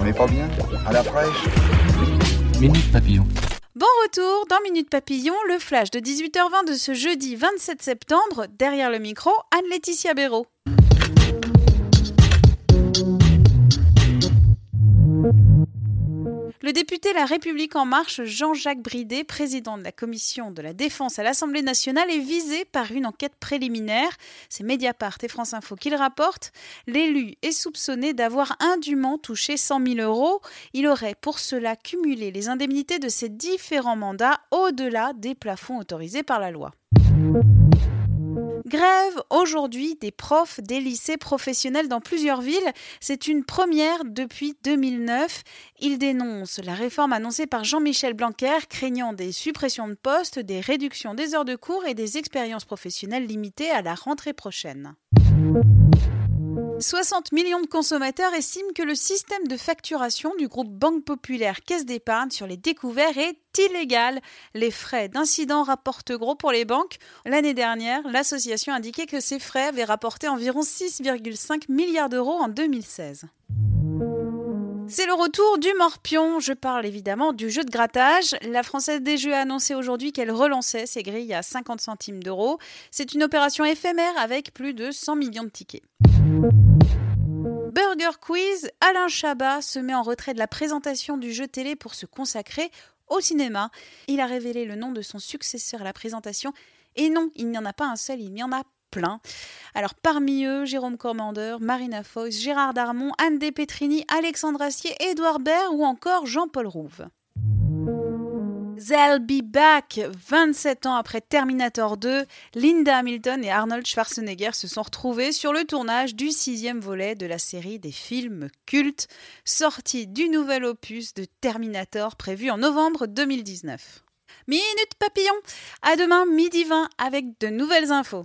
On n'est pas bien À la fraîche Minute Papillon. Bon retour dans Minute Papillon, le flash de 18h20 de ce jeudi 27 septembre. Derrière le micro, Anne-Laetitia Béraud. Député La République En Marche, Jean-Jacques Bridet, président de la commission de la défense à l'Assemblée nationale, est visé par une enquête préliminaire. C'est Mediapart et France Info qui le rapportent. L'élu est soupçonné d'avoir indûment touché 100 000 euros. Il aurait pour cela cumulé les indemnités de ses différents mandats au-delà des plafonds autorisés par la loi. Grève aujourd'hui des profs des lycées professionnels dans plusieurs villes. C'est une première depuis 2009. Ils dénoncent la réforme annoncée par Jean-Michel Blanquer, craignant des suppressions de postes, des réductions des heures de cours et des expériences professionnelles limitées à la rentrée prochaine. 60 millions de consommateurs estiment que le système de facturation du groupe Banque Populaire Caisse d'épargne sur les découverts est illégal. Les frais d'incident rapportent gros pour les banques. L'année dernière, l'association indiquait que ces frais avaient rapporté environ 6,5 milliards d'euros en 2016. C'est le retour du morpion. Je parle évidemment du jeu de grattage. La Française des Jeux a annoncé aujourd'hui qu'elle relançait ses grilles à 50 centimes d'euros. C'est une opération éphémère avec plus de 100 millions de tickets. Burger Quiz, Alain Chabat se met en retrait de la présentation du jeu télé pour se consacrer au cinéma. Il a révélé le nom de son successeur à la présentation. Et non, il n'y en a pas un seul, il y en a plein. Alors parmi eux, Jérôme Commandeur, Marina Foïs, Gérard Darmon, Anne Despetrini, Alexandre Astier, Édouard Baird ou encore Jean-Paul Rouve. They'll be back 27 ans après Terminator 2, Linda Hamilton et Arnold Schwarzenegger se sont retrouvés sur le tournage du sixième volet de la série des films cultes, sortie du nouvel opus de Terminator prévu en novembre 2019. Minute papillon, à demain midi 20 avec de nouvelles infos.